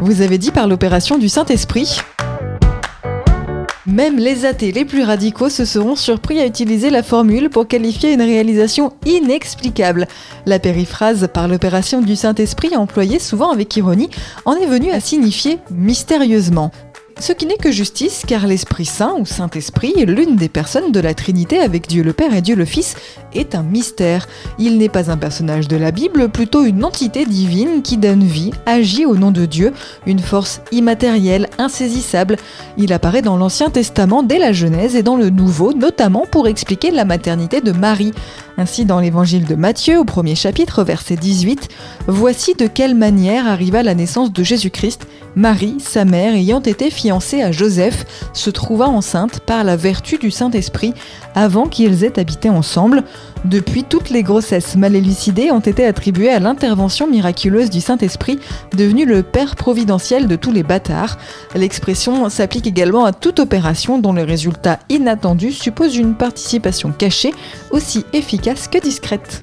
Vous avez dit par l'opération du Saint-Esprit même les athées les plus radicaux se seront surpris à utiliser la formule pour qualifier une réalisation inexplicable. La périphrase par l'opération du Saint-Esprit, employée souvent avec ironie, en est venue à signifier mystérieusement. Ce qui n'est que justice, car l'Esprit Saint ou Saint-Esprit, l'une des personnes de la Trinité avec Dieu le Père et Dieu le Fils, est un mystère. Il n'est pas un personnage de la Bible, plutôt une entité divine qui donne vie, agit au nom de Dieu, une force immatérielle, insaisissable. Il apparaît dans l'Ancien Testament dès la Genèse et dans le Nouveau, notamment pour expliquer la maternité de Marie. Ainsi, dans l'évangile de Matthieu, au premier chapitre, verset 18, Voici de quelle manière arriva la naissance de Jésus-Christ. Marie, sa mère, ayant été fiancée à Joseph, se trouva enceinte par la vertu du Saint-Esprit avant qu'ils aient habité ensemble. Depuis, toutes les grossesses mal élucidées ont été attribuées à l'intervention miraculeuse du Saint-Esprit, devenu le Père providentiel de tous les bâtards. L'expression s'applique également à toute opération dont le résultat inattendu suppose une participation cachée, aussi efficace que discrète.